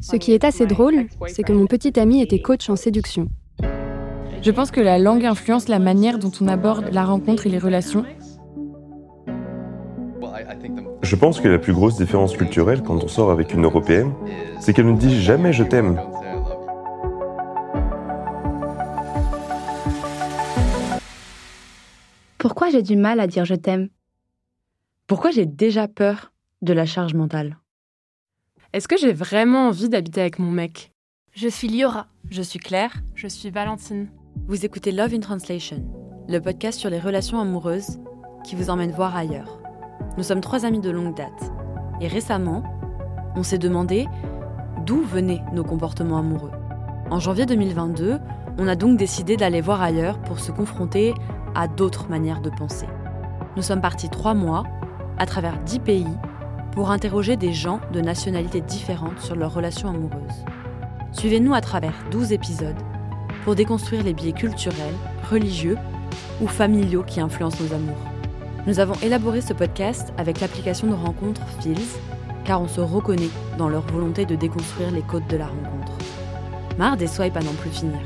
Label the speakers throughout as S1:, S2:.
S1: Ce qui est assez drôle, c'est que mon petit ami était coach en séduction.
S2: Je pense que la langue influence la manière dont on aborde la rencontre et les relations.
S3: Je pense que la plus grosse différence culturelle quand on sort avec une Européenne, c'est qu'elle ne dit jamais je t'aime.
S4: Pourquoi j'ai du mal à dire je t'aime?
S2: Pourquoi j'ai déjà peur de la charge mentale?
S5: Est-ce que j'ai vraiment envie d'habiter avec mon mec?
S4: Je suis Liora.
S2: Je suis Claire.
S5: Je suis Valentine.
S2: Vous écoutez Love in Translation, le podcast sur les relations amoureuses qui vous emmène voir ailleurs. Nous sommes trois amis de longue date. Et récemment, on s'est demandé d'où venaient nos comportements amoureux. En janvier 2022, on a donc décidé d'aller voir ailleurs pour se confronter à d'autres manières de penser. Nous sommes partis trois mois, à travers dix pays, pour interroger des gens de nationalités différentes sur leurs relations amoureuses. Suivez-nous à travers 12 épisodes pour déconstruire les biais culturels, religieux ou familiaux qui influencent nos amours. Nous avons élaboré ce podcast avec l'application de rencontre Feels, car on se reconnaît dans leur volonté de déconstruire les codes de la rencontre. Marre des swipes à n'en plus finir.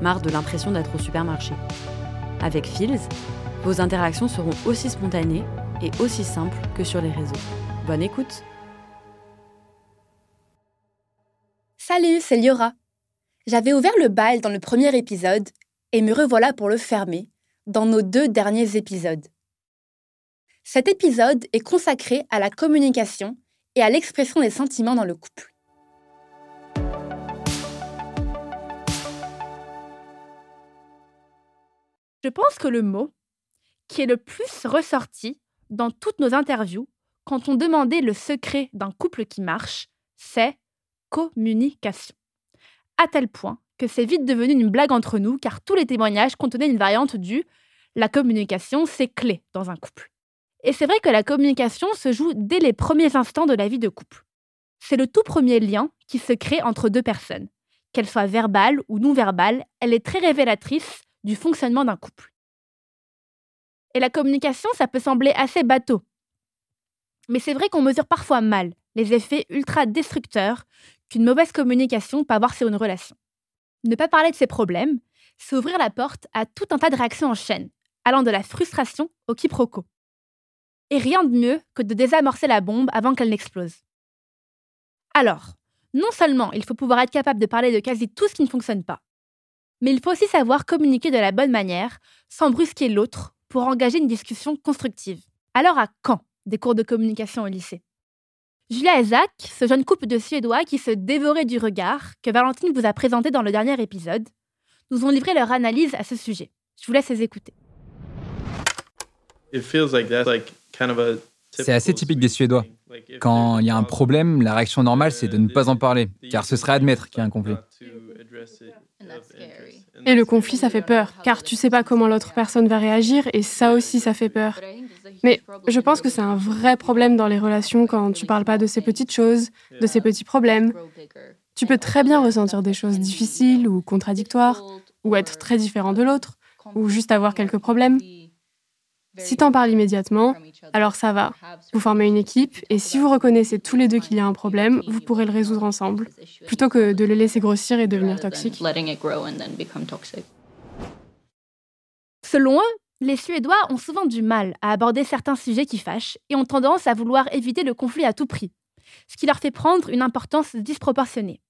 S2: Marre de l'impression d'être au supermarché. Avec Feels, vos interactions seront aussi spontanées et aussi simples que sur les réseaux. Bonne écoute
S4: Salut, c'est Liora. J'avais ouvert le bal dans le premier épisode et me revoilà pour le fermer dans nos deux derniers épisodes. Cet épisode est consacré à la communication et à l'expression des sentiments dans le couple. Je pense que le mot qui est le plus ressorti dans toutes nos interviews quand on demandait le secret d'un couple qui marche, c'est communication. À tel point que c'est vite devenu une blague entre nous car tous les témoignages contenaient une variante du la communication, c'est clé dans un couple. Et c'est vrai que la communication se joue dès les premiers instants de la vie de couple. C'est le tout premier lien qui se crée entre deux personnes. Qu'elle soit verbale ou non verbale, elle est très révélatrice du fonctionnement d'un couple. Et la communication, ça peut sembler assez bateau. Mais c'est vrai qu'on mesure parfois mal les effets ultra destructeurs qu'une mauvaise communication peut avoir sur une relation. Ne pas parler de ses problèmes, c'est ouvrir la porte à tout un tas de réactions en chaîne, allant de la frustration au quiproquo. Et rien de mieux que de désamorcer la bombe avant qu'elle n'explose. Alors, non seulement il faut pouvoir être capable de parler de quasi tout ce qui ne fonctionne pas, mais il faut aussi savoir communiquer de la bonne manière, sans brusquer l'autre, pour engager une discussion constructive. Alors à quand des cours de communication au lycée Julia et Zach, ce jeune couple de Suédois qui se dévorait du regard, que Valentine vous a présenté dans le dernier épisode, nous ont livré leur analyse à ce sujet. Je vous laisse les écouter.
S6: C'est assez typique des Suédois. Quand il y a un problème, la réaction normale, c'est de ne pas en parler, car ce serait admettre qu'il y a un conflit.
S5: Et le conflit, ça fait peur, car tu sais pas comment l'autre personne va réagir, et ça aussi, ça fait peur. Mais je pense que c'est un vrai problème dans les relations quand tu parles pas de ces petites choses, de ces petits problèmes. Tu peux très bien ressentir des choses difficiles ou contradictoires, ou être très différent de l'autre, ou juste avoir quelques problèmes. Si t'en parles immédiatement, alors ça va. Vous formez une équipe et si vous reconnaissez tous les deux qu'il y a un problème, vous pourrez le résoudre ensemble, plutôt que de le laisser grossir et devenir toxique.
S4: Selon eux, les Suédois ont souvent du mal à aborder certains sujets qui fâchent et ont tendance à vouloir éviter le conflit à tout prix, ce qui leur fait prendre une importance disproportionnée.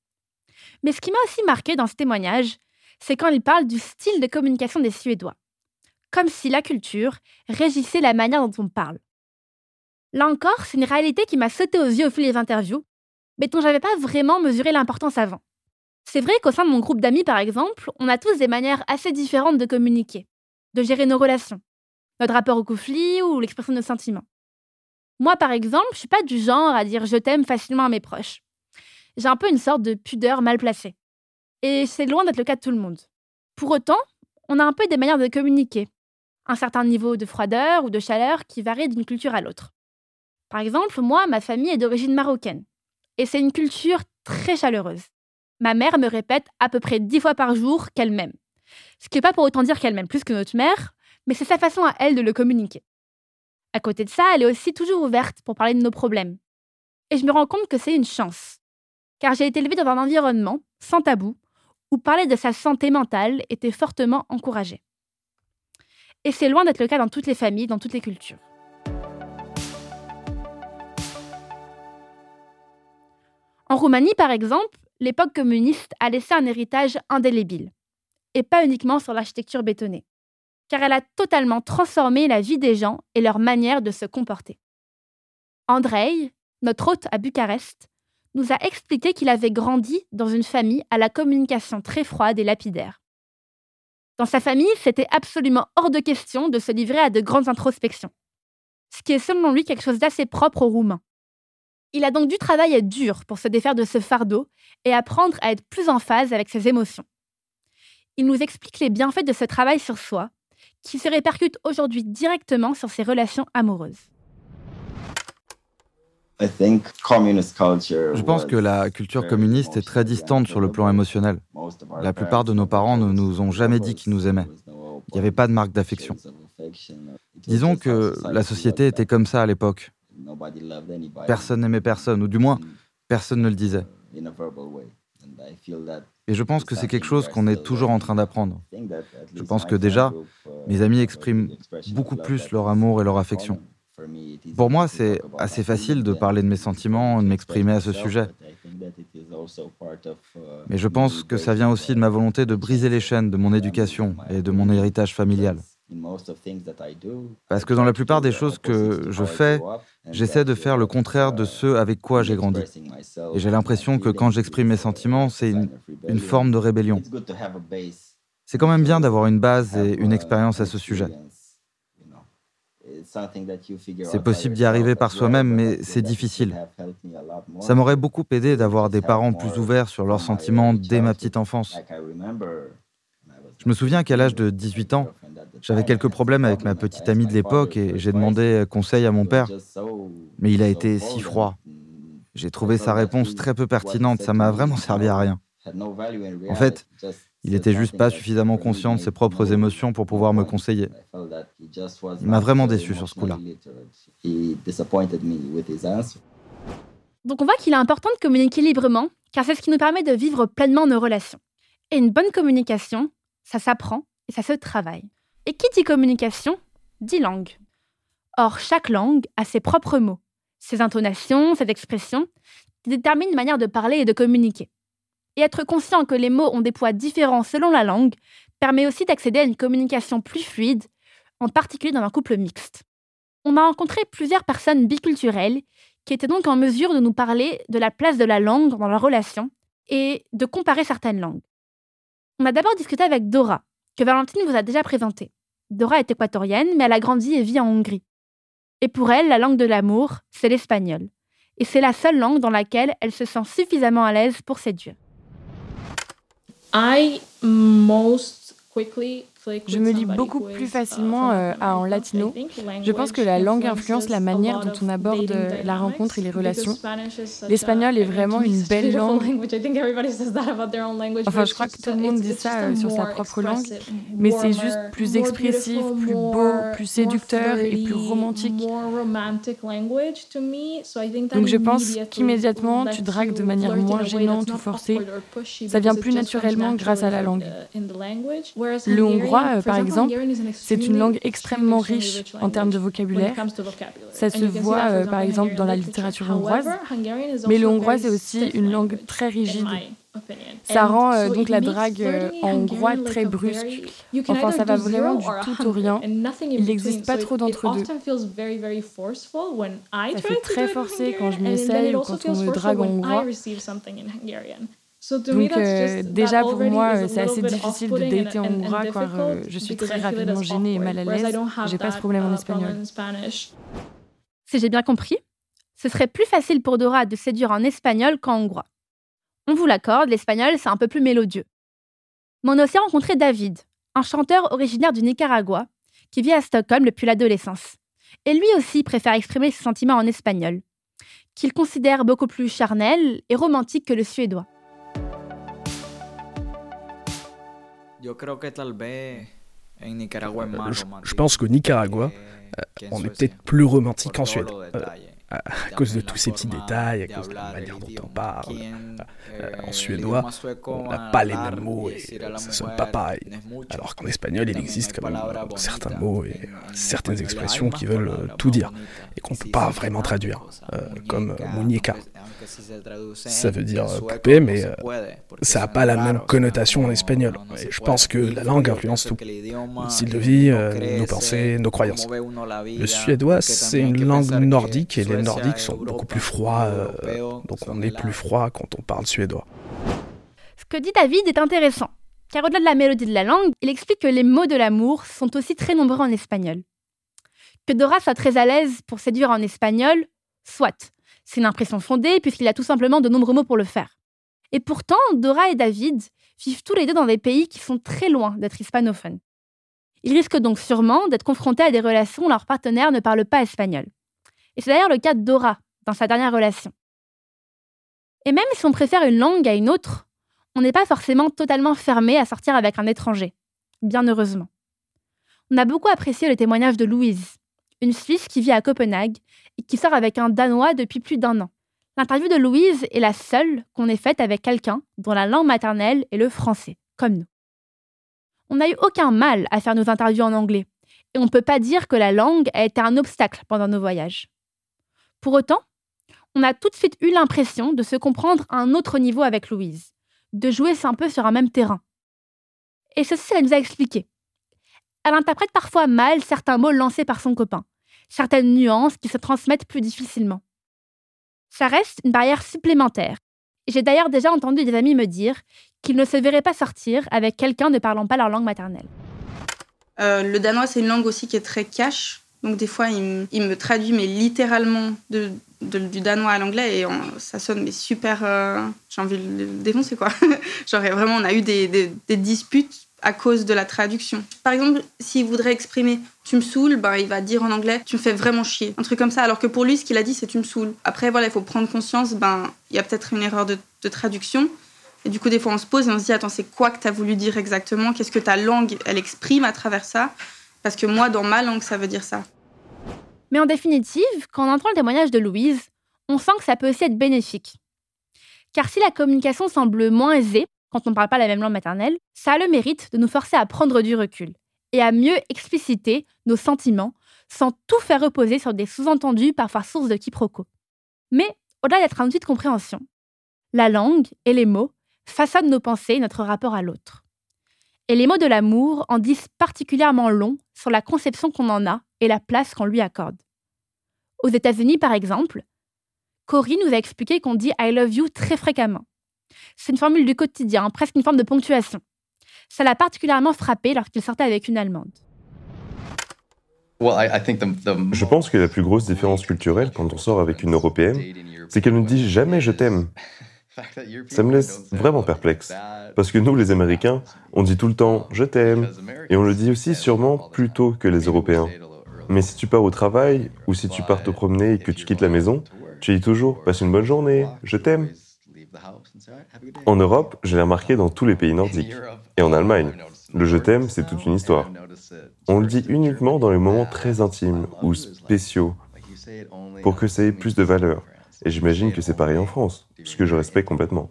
S4: Mais ce qui m'a aussi marqué dans ce témoignage, c'est quand ils parlent du style de communication des Suédois comme si la culture régissait la manière dont on parle. Là encore, c'est une réalité qui m'a sauté aux yeux au fil des interviews, mais dont j'avais pas vraiment mesuré l'importance avant. C'est vrai qu'au sein de mon groupe d'amis, par exemple, on a tous des manières assez différentes de communiquer, de gérer nos relations, notre rapport au conflit ou l'expression de nos sentiments. Moi, par exemple, je suis pas du genre à dire je t'aime facilement à mes proches. J'ai un peu une sorte de pudeur mal placée. Et c'est loin d'être le cas de tout le monde. Pour autant, on a un peu des manières de communiquer, un certain niveau de froideur ou de chaleur qui varie d'une culture à l'autre. Par exemple, moi, ma famille est d'origine marocaine. Et c'est une culture très chaleureuse. Ma mère me répète à peu près dix fois par jour qu'elle m'aime. Ce qui n'est pas pour autant dire qu'elle m'aime plus que notre mère, mais c'est sa façon à elle de le communiquer. À côté de ça, elle est aussi toujours ouverte pour parler de nos problèmes. Et je me rends compte que c'est une chance. car j'ai été élevée dans un environnement sans tabou où parler de sa santé mentale était fortement encouragé. Et c'est loin d'être le cas dans toutes les familles, dans toutes les cultures. En Roumanie, par exemple, l'époque communiste a laissé un héritage indélébile, et pas uniquement sur l'architecture bétonnée, car elle a totalement transformé la vie des gens et leur manière de se comporter. Andrei, notre hôte à Bucarest, nous a expliqué qu'il avait grandi dans une famille à la communication très froide et lapidaire. Dans sa famille, c'était absolument hors de question de se livrer à de grandes introspections, ce qui est selon lui quelque chose d'assez propre aux Roumains. Il a donc dû travailler dur pour se défaire de ce fardeau et apprendre à être plus en phase avec ses émotions. Il nous explique les bienfaits de ce travail sur soi, qui se répercute aujourd'hui directement sur ses relations amoureuses.
S7: Je pense que la culture communiste est très distante sur le plan émotionnel. La plupart de nos parents ne nous ont jamais dit qu'ils nous aimaient. Il n'y avait pas de marque d'affection. Disons que la société était comme ça à l'époque. Personne n'aimait personne, ou du moins, personne ne le disait. Et je pense que c'est quelque chose qu'on est toujours en train d'apprendre. Je pense que déjà, mes amis expriment beaucoup plus leur amour et leur affection. Pour moi, c'est assez facile de parler de mes sentiments, de m'exprimer à ce sujet. Mais je pense que ça vient aussi de ma volonté de briser les chaînes de mon éducation et de mon héritage familial. Parce que dans la plupart des choses que je fais, j'essaie de faire le contraire de ce avec quoi j'ai grandi. Et j'ai l'impression que quand j'exprime mes sentiments, c'est une, une forme de rébellion. C'est quand même bien d'avoir une base et une expérience à ce sujet. C'est possible d'y arriver par soi-même, mais c'est difficile. Ça m'aurait beaucoup aidé d'avoir des parents plus ouverts sur leurs sentiments dès ma petite enfance. Je me souviens qu'à l'âge de 18 ans, j'avais quelques problèmes avec ma petite amie de l'époque et j'ai demandé conseil à mon père. Mais il a été si froid. J'ai trouvé sa réponse très peu pertinente, ça m'a vraiment servi à rien. En fait, il n'était juste pas suffisamment conscient de ses propres émotions pour pouvoir me conseiller. Il m'a vraiment déçu sur ce coup-là.
S4: Donc on voit qu'il est important de communiquer librement, car c'est ce qui nous permet de vivre pleinement nos relations. Et une bonne communication, ça s'apprend et ça se travaille. Et qui dit communication dit langue. Or, chaque langue a ses propres mots, ses intonations, ses expressions, qui déterminent une manière de parler et de communiquer. Et être conscient que les mots ont des poids différents selon la langue permet aussi d'accéder à une communication plus fluide, en particulier dans un couple mixte. On a rencontré plusieurs personnes biculturelles qui étaient donc en mesure de nous parler de la place de la langue dans la relation et de comparer certaines langues. On a d'abord discuté avec Dora, que Valentine vous a déjà présentée. Dora est équatorienne, mais elle a grandi et vit en Hongrie. Et pour elle, la langue de l'amour, c'est l'espagnol. Et c'est la seule langue dans laquelle elle se sent suffisamment à l'aise pour séduire.
S8: I most quickly
S5: je me lis beaucoup plus facilement euh, en latino. Je pense que la langue influence la manière dont on aborde euh, la rencontre et les relations. L'espagnol est vraiment une belle langue. Enfin, je crois que tout le monde dit ça euh, sur sa propre langue, mais c'est juste plus expressif, plus beau, plus séducteur et plus romantique. Donc je pense qu'immédiatement, tu dragues de manière moins gênante ou forcée. Ça vient plus naturellement grâce à la langue. Le hongrois euh, par exemple, c'est une langue extrêmement riche en termes de vocabulaire. Ça se voit, euh, par exemple, dans la littérature hongroise. Mais le hongrois, c'est aussi une langue très rigide. Ça rend euh, donc la drague en hongrois très brusque. Enfin, ça va vraiment du tout au rien. Il n'existe pas trop d'entre-deux. Ça fait très forcé quand je m'essaye ou quand on me drague en hongrois. Donc euh, déjà pour moi, c'est assez difficile de dater en hongrois car euh, je suis très rapidement gênée et mal à l'aise. J'ai pas ce problème en uh, espagnol.
S4: Si j'ai bien compris, ce serait plus facile pour Dora de séduire en espagnol qu'en hongrois. On vous l'accorde, l'espagnol c'est un peu plus mélodieux. Mais on a aussi rencontré David, un chanteur originaire du Nicaragua qui vit à Stockholm depuis l'adolescence. Et lui aussi préfère exprimer ses sentiments en espagnol, qu'il considère beaucoup plus charnel et romantique que le suédois.
S9: Je pense qu'au Nicaragua, euh, on est peut-être plus romantique en Suède. Euh, à, cause de tous ces petits détails, à cause de la manière dont on parle. Euh, en suédois, on n'a pas les mêmes mots et ça sonne pas pareil. Alors qu'en espagnol, il existe quand même certains mots et certaines expressions qui veulent tout dire et qu'on ne peut pas vraiment traduire, comme muñeca. Ça veut dire poupée, mais ça n'a pas la même connotation en espagnol. Je pense que la langue influence tout. Notre style de vie, nos pensées, nos croyances. Le suédois, c'est une langue nordique et les nordiques sont beaucoup plus froids, euh, donc on est plus froid quand on parle suédois.
S4: Ce que dit David est intéressant, car au-delà de la mélodie de la langue, il explique que les mots de l'amour sont aussi très nombreux en espagnol. Que Dora soit très à l'aise pour séduire en espagnol, soit. C'est une impression fondée puisqu'il a tout simplement de nombreux mots pour le faire. Et pourtant, Dora et David vivent tous les deux dans des pays qui sont très loin d'être hispanophones. Ils risquent donc sûrement d'être confrontés à des relations où leur partenaire ne parle pas espagnol. Et c'est d'ailleurs le cas de Dora dans sa dernière relation. Et même si on préfère une langue à une autre, on n'est pas forcément totalement fermé à sortir avec un étranger, bien heureusement. On a beaucoup apprécié le témoignage de Louise, une Suisse qui vit à Copenhague et qui sort avec un Danois depuis plus d'un an. L'interview de Louise est la seule qu'on ait faite avec quelqu'un dont la langue maternelle est le français, comme nous. On n'a eu aucun mal à faire nos interviews en anglais, et on ne peut pas dire que la langue a été un obstacle pendant nos voyages. Pour autant, on a tout de suite eu l'impression de se comprendre à un autre niveau avec Louise, de jouer un peu sur un même terrain. Et ceci, elle nous a expliqué. Elle interprète parfois mal certains mots lancés par son copain, certaines nuances qui se transmettent plus difficilement. Ça reste une barrière supplémentaire. J'ai d'ailleurs déjà entendu des amis me dire qu'ils ne se verraient pas sortir avec quelqu'un ne parlant pas leur langue maternelle.
S10: Euh, le danois, c'est une langue aussi qui est très cash. Donc des fois, il, me traduit mais littéralement du danois à l'anglais et ça sonne mais super... Euh, j'ai envie de le défoncer quoi. Genre vraiment, on a eu des, des, disputes à cause de la traduction. Par exemple, s'il voudrait exprimer tu me saoules, ben, il va dire en anglais tu me fais vraiment chier. Un truc comme ça. Alors que pour lui, ce qu'il a dit, c'est tu me saoules. Après, voilà, il faut prendre conscience, ben, il y a peut-être une erreur de, de traduction. Et du coup, des fois, on se pose et on se dit attends, c'est quoi que tu as voulu dire exactement? Qu'est-ce que ta langue, elle exprime à travers ça? Parce que moi, dans ma langue, ça veut dire ça.
S4: Mais en définitive, quand on entend le témoignage de Louise, on sent que ça peut aussi être bénéfique. Car si la communication semble moins aisée quand on ne parle pas la même langue maternelle, ça a le mérite de nous forcer à prendre du recul et à mieux expliciter nos sentiments sans tout faire reposer sur des sous-entendus parfois source de quiproquos. Mais au-delà d'être un outil de compréhension, la langue et les mots façonnent nos pensées et notre rapport à l'autre. Et les mots de l'amour en disent particulièrement long sur la conception qu'on en a et la place qu'on lui accorde. Aux États-Unis, par exemple, Cory nous a expliqué qu'on dit I love you très fréquemment. C'est une formule du quotidien, presque une forme de ponctuation. Ça l'a particulièrement frappé lorsqu'il sortait avec une Allemande.
S3: Je pense que la plus grosse différence culturelle quand on sort avec une Européenne, c'est qu'elle ne dit jamais je t'aime. Ça me laisse vraiment perplexe. Parce que nous, les Américains, on dit tout le temps je t'aime. Et on le dit aussi sûrement plus tôt que les Européens. Mais si tu pars au travail ou si tu pars te promener et que tu quittes la maison, tu dis toujours passe une bonne journée, je t'aime. En Europe, je l'ai remarqué dans tous les pays nordiques. Et en Allemagne, le je t'aime, c'est toute une histoire. On le dit uniquement dans les moments très intimes ou spéciaux pour que ça ait plus de valeur. Et j'imagine que c'est pareil en France, ce que je respecte complètement.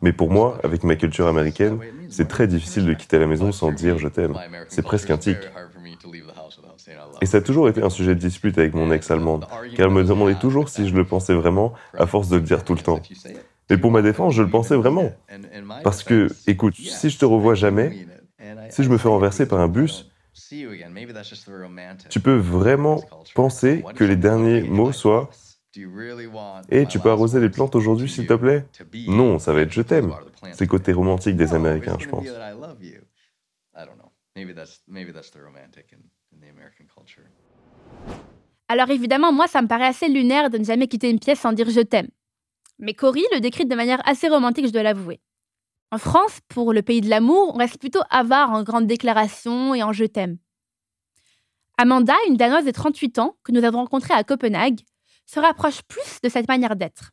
S3: Mais pour moi, avec ma culture américaine, c'est très difficile de quitter la maison sans dire je t'aime. C'est presque un tic. Et ça a toujours été un sujet de dispute avec mon ex-allemande, car elle me demandait toujours si je le pensais vraiment, à force de le dire tout le temps. Mais pour ma défense, je le pensais vraiment. Parce que, écoute, si je te revois jamais, si je me fais renverser par un bus, tu peux vraiment penser que les derniers mots soient et tu peux arroser les plantes aujourd'hui, s'il te plaît? Non, ça va être je t'aime. C'est le côté romantique des Américains, je pense.
S4: Alors évidemment, moi, ça me paraît assez lunaire de ne jamais quitter une pièce sans dire je t'aime. Mais Cory le décrit de manière assez romantique, je dois l'avouer. En France, pour le pays de l'amour, on reste plutôt avare en grandes déclarations et en je t'aime. Amanda, une Danoise de 38 ans que nous avons rencontrée à Copenhague, se rapproche plus de cette manière d'être.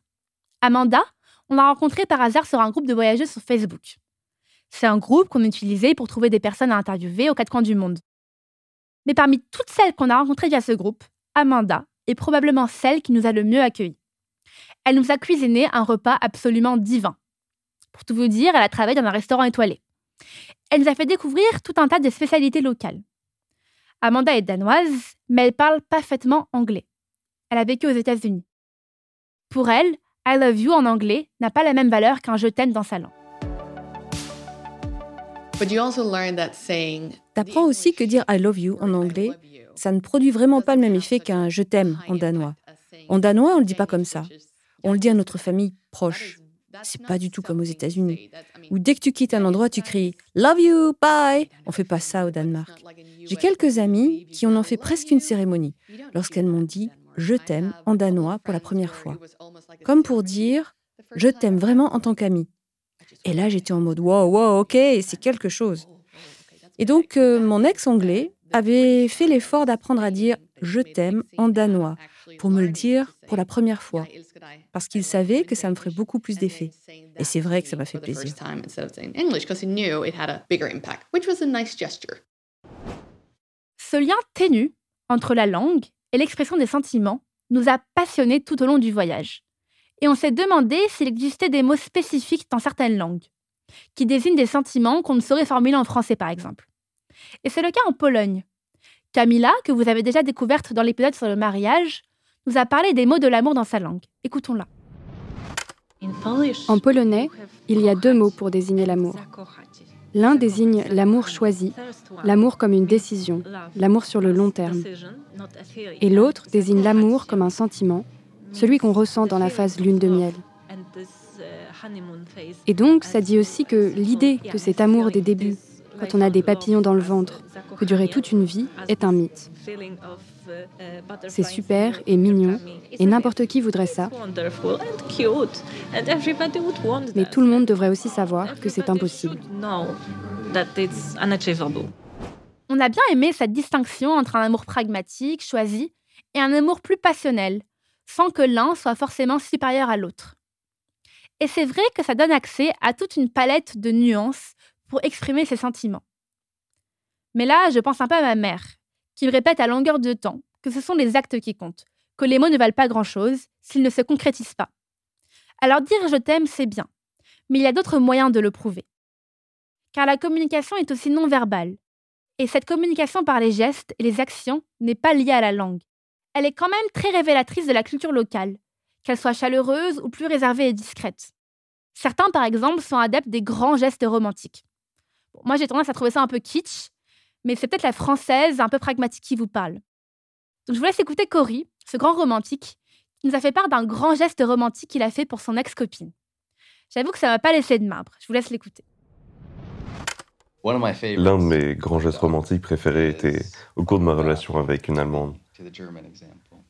S4: Amanda, on l'a rencontrée par hasard sur un groupe de voyageuses sur Facebook. C'est un groupe qu'on utilisait pour trouver des personnes à interviewer aux quatre coins du monde. Mais parmi toutes celles qu'on a rencontrées via ce groupe, Amanda est probablement celle qui nous a le mieux accueillis. Elle nous a cuisiné un repas absolument divin. Pour tout vous dire, elle a travaillé dans un restaurant étoilé. Elle nous a fait découvrir tout un tas de spécialités locales. Amanda est danoise, mais elle parle parfaitement anglais. Elle a vécu aux États-Unis. Pour elle, I love you en anglais n'a pas la même valeur qu'un je t'aime dans sa langue.
S11: T'apprends aussi que dire I love you en anglais, ça ne produit vraiment pas le même effet qu'un je t'aime en danois. En danois, on ne le dit pas comme ça. On le dit à notre famille proche. C'est pas du tout comme aux États-Unis. Où dès que tu quittes un endroit, tu cries Love you, bye. On fait pas ça au Danemark. J'ai quelques amis qui en ont fait presque une cérémonie lorsqu'elles m'ont dit Je t'aime en danois pour la première fois. Comme pour dire Je t'aime vraiment en tant qu'ami. Et là, j'étais en mode Wow, wow, ok, c'est quelque chose. Et donc, euh, mon ex-anglais avait fait l'effort d'apprendre à dire Je t'aime en danois pour me le dire pour la première fois, parce qu'il savait que ça me ferait beaucoup plus d'effet. Et c'est vrai que ça m'a fait plaisir.
S4: Ce lien ténu entre la langue et l'expression des sentiments nous a passionnés tout au long du voyage. Et on s'est demandé s'il existait des mots spécifiques dans certaines langues, qui désignent des sentiments qu'on ne saurait formuler en français par exemple. Et c'est le cas en Pologne. Camilla, que vous avez déjà découverte dans l'épisode sur le mariage, nous a parlé des mots de l'amour dans sa langue. Écoutons-la.
S1: En polonais, il y a deux mots pour désigner l'amour. L'un désigne l'amour choisi, l'amour comme une décision, l'amour sur le long terme. Et l'autre désigne l'amour comme un sentiment, celui qu'on ressent dans la phase lune de miel. Et donc, ça dit aussi que l'idée que cet amour des débuts, quand on a des papillons dans le ventre, peut durer toute une vie, est un mythe. C'est super et mignon, et n'importe qui voudrait ça. Mais tout le monde devrait aussi savoir que c'est impossible.
S4: On a bien aimé cette distinction entre un amour pragmatique, choisi, et un amour plus passionnel, sans que l'un soit forcément supérieur à l'autre. Et c'est vrai que ça donne accès à toute une palette de nuances pour exprimer ses sentiments. Mais là, je pense un peu à ma mère, répète à longueur de temps que ce sont les actes qui comptent, que les mots ne valent pas grand-chose s'ils ne se concrétisent pas. Alors dire je t'aime, c'est bien, mais il y a d'autres moyens de le prouver. Car la communication est aussi non verbale, et cette communication par les gestes et les actions n'est pas liée à la langue. Elle est quand même très révélatrice de la culture locale, qu'elle soit chaleureuse ou plus réservée et discrète. Certains, par exemple, sont adeptes des grands gestes romantiques. moi, j'ai tendance à trouver ça un peu kitsch, mais c'est peut-être la française un peu pragmatique qui vous parle. Donc je vous laisse écouter Cory, ce grand romantique, qui nous a fait part d'un grand geste romantique qu'il a fait pour son ex-copine. J'avoue que ça m'a pas laissé de marbre. Je vous laisse l'écouter.
S3: L'un de mes grands gestes romantiques préférés était au cours de ma relation avec une Allemande.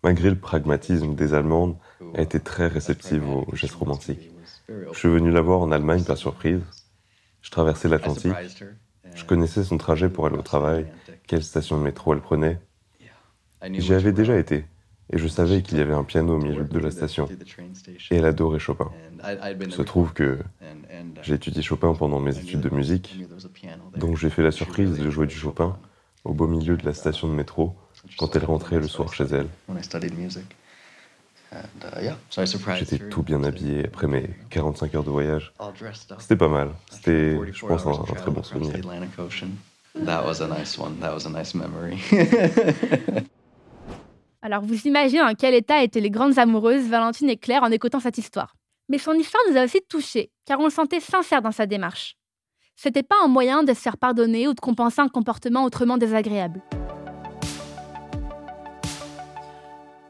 S3: Malgré le pragmatisme des Allemandes, elle était très réceptive aux gestes romantiques. Je suis venu la voir en Allemagne par surprise. Je traversais l'Atlantique je connaissais son trajet pour aller au travail, quelle station de métro elle prenait. J'y avais déjà été, et je savais qu'il y avait un piano au milieu de la station. Et elle adorait Chopin. Il se trouve que j'ai étudié Chopin pendant mes études de musique, donc j'ai fait la surprise de jouer du Chopin au beau milieu de la station de métro quand elle rentrait le soir chez elle. Uh, J'étais tout bien habillé après mes 45 heures de voyage. C'était pas mal. C'était, je pense, un, un très bon souvenir.
S4: Alors vous imaginez en quel état étaient les grandes amoureuses Valentine et Claire en écoutant cette histoire. Mais son histoire nous a aussi touchés, car on le sentait sincère dans sa démarche. C'était pas un moyen de se faire pardonner ou de compenser un comportement autrement désagréable.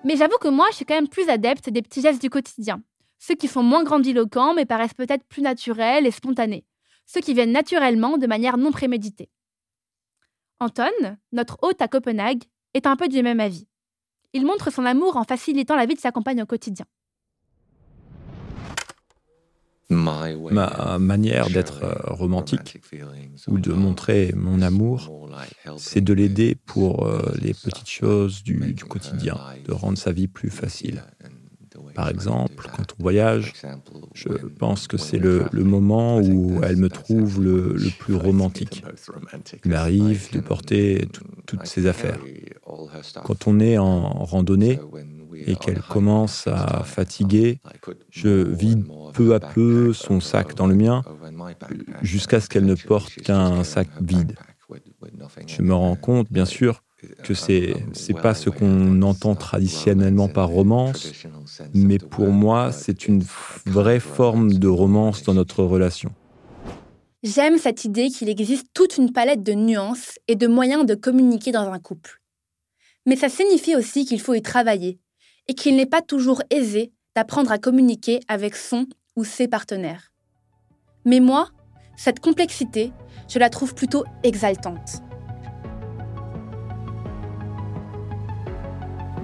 S4: Mais j'avoue que moi, je suis quand même plus adepte des petits gestes du quotidien. Ceux qui sont moins grandiloquents, mais paraissent peut-être plus naturels et spontanés. Ceux qui viennent naturellement de manière non préméditée. Anton, notre hôte à Copenhague, est un peu du même avis. Il montre son amour en facilitant la vie de sa compagne au quotidien.
S12: Ma manière d'être euh, romantique ou de montrer mon amour, c'est de l'aider pour euh, les petites choses du, quotidien, de rendre sa vie plus facile. Par exemple, quand on voyage, je pense que c'est le, moment où elle me trouve le, plus romantique. Il m'arrive de porter toutes ses affaires. Quand on est en randonnée, et qu'elle commence à fatiguer, je vide peu à peu son sac dans le mien jusqu'à ce qu'elle ne porte qu'un sac vide. Je me rends compte, bien sûr, que c'est c'est pas ce qu'on entend traditionnellement par romance, mais pour moi, c'est une vraie forme de romance dans notre relation.
S4: J'aime cette idée qu'il existe toute une palette de nuances et de moyens de communiquer dans un couple. Mais ça signifie aussi qu'il faut y travailler et qu'il n'est pas toujours aisé d'apprendre à communiquer avec son ou ses partenaires. Mais moi, cette complexité, je la trouve plutôt exaltante.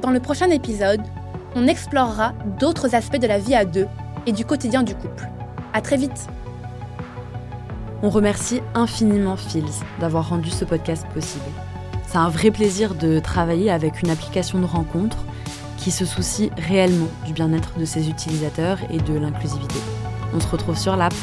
S4: Dans le prochain épisode, on explorera d'autres aspects de la vie à deux et du quotidien du couple. À très vite.
S2: On remercie infiniment Phils d'avoir rendu ce podcast possible. C'est un vrai plaisir de travailler avec une application de rencontre qui se soucie réellement du bien-être de ses utilisateurs et de l'inclusivité. On se retrouve sur l'app